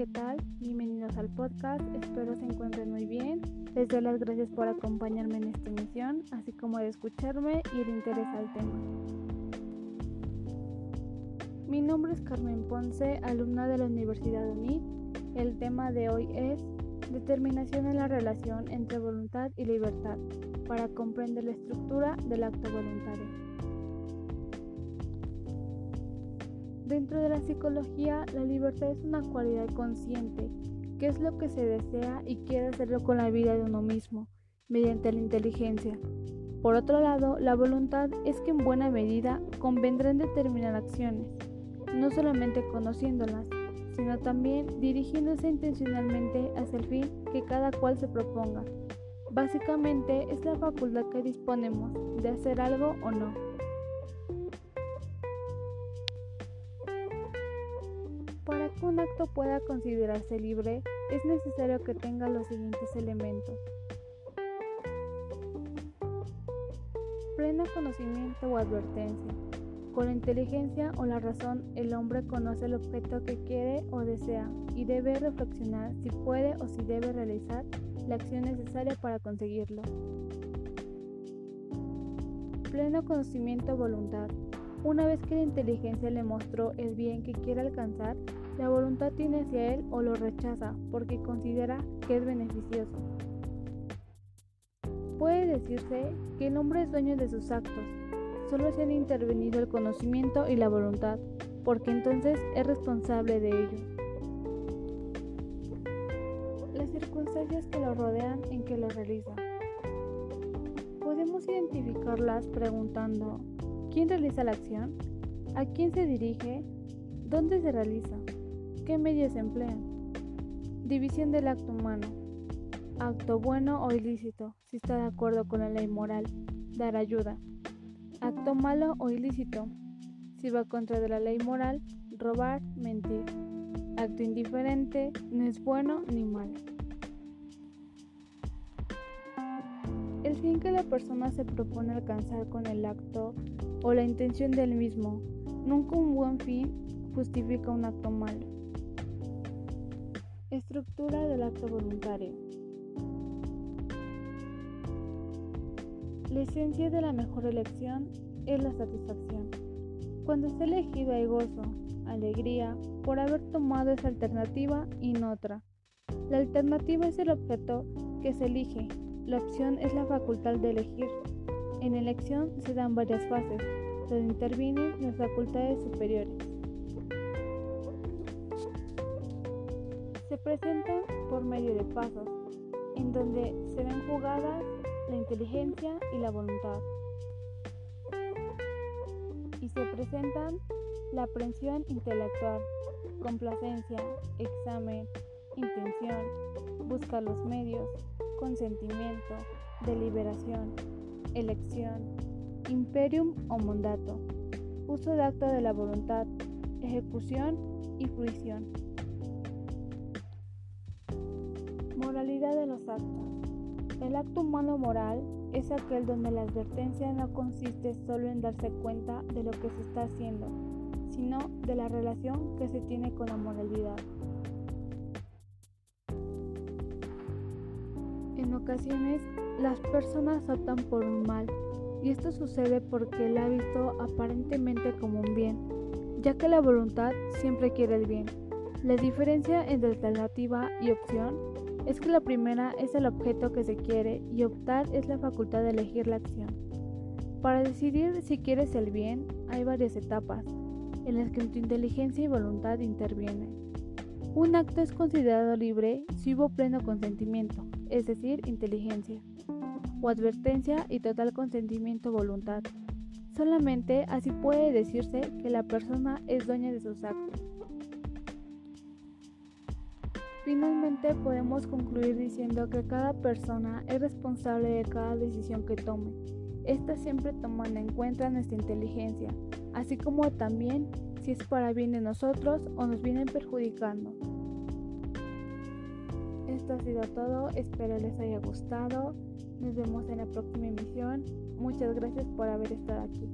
¿qué tal? Bienvenidos al podcast, espero se encuentren muy bien. Les doy las gracias por acompañarme en esta emisión, así como de escucharme y el interés al tema. Mi nombre es Carmen Ponce, alumna de la Universidad UNIT. El tema de hoy es determinación en la relación entre voluntad y libertad para comprender la estructura del acto voluntario. Dentro de la psicología, la libertad es una cualidad consciente, que es lo que se desea y quiere hacerlo con la vida de uno mismo, mediante la inteligencia. Por otro lado, la voluntad es que en buena medida convendrá en determinar acciones, no solamente conociéndolas, sino también dirigiéndose intencionalmente hacia el fin que cada cual se proponga. Básicamente es la facultad que disponemos de hacer algo o no. Para que un acto pueda considerarse libre, es necesario que tenga los siguientes elementos. Pleno conocimiento o advertencia. Con la inteligencia o la razón, el hombre conoce el objeto que quiere o desea y debe reflexionar si puede o si debe realizar la acción necesaria para conseguirlo. Pleno conocimiento o voluntad. Una vez que la inteligencia le mostró el bien que quiere alcanzar, la voluntad tiene hacia él o lo rechaza porque considera que es beneficioso. Puede decirse que el hombre es dueño de sus actos, solo se han intervenido el conocimiento y la voluntad, porque entonces es responsable de ellos. Las circunstancias que lo rodean en que lo realiza. Podemos identificarlas preguntando, ¿quién realiza la acción? ¿A quién se dirige? ¿Dónde se realiza? ¿Qué medios emplean? División del acto humano. Acto bueno o ilícito, si está de acuerdo con la ley moral. Dar ayuda. Acto malo o ilícito, si va contra de la ley moral. Robar, mentir. Acto indiferente, no es bueno ni malo. El fin que la persona se propone alcanzar con el acto o la intención del mismo. Nunca un buen fin justifica un acto malo. Estructura del acto voluntario. La esencia de la mejor elección es la satisfacción. Cuando está elegido hay gozo, alegría por haber tomado esa alternativa y no otra. La alternativa es el objeto que se elige, la opción es la facultad de elegir. En elección se dan varias fases, donde intervienen las facultades superiores. Se presentan por medio de pasos, en donde se ven jugadas la inteligencia y la voluntad. Y se presentan la aprensión intelectual, complacencia, examen, intención, buscar los medios, consentimiento, deliberación, elección, imperium o mandato, uso de acto de la voluntad, ejecución y fruición. Moralidad de los actos. El acto humano moral es aquel donde la advertencia no consiste solo en darse cuenta de lo que se está haciendo, sino de la relación que se tiene con la moralidad. En ocasiones, las personas optan por un mal, y esto sucede porque el ha visto aparentemente como un bien, ya que la voluntad siempre quiere el bien. La diferencia entre alternativa y opción es que la primera es el objeto que se quiere y optar es la facultad de elegir la acción. Para decidir si quieres el bien hay varias etapas en las que tu inteligencia y voluntad intervienen. Un acto es considerado libre si hubo pleno consentimiento, es decir, inteligencia, o advertencia y total consentimiento voluntad. Solamente así puede decirse que la persona es dueña de sus actos. Finalmente podemos concluir diciendo que cada persona es responsable de cada decisión que tome. Esta siempre tomando en cuenta nuestra inteligencia, así como también si es para bien de nosotros o nos vienen perjudicando. Esto ha sido todo, espero les haya gustado. Nos vemos en la próxima emisión. Muchas gracias por haber estado aquí.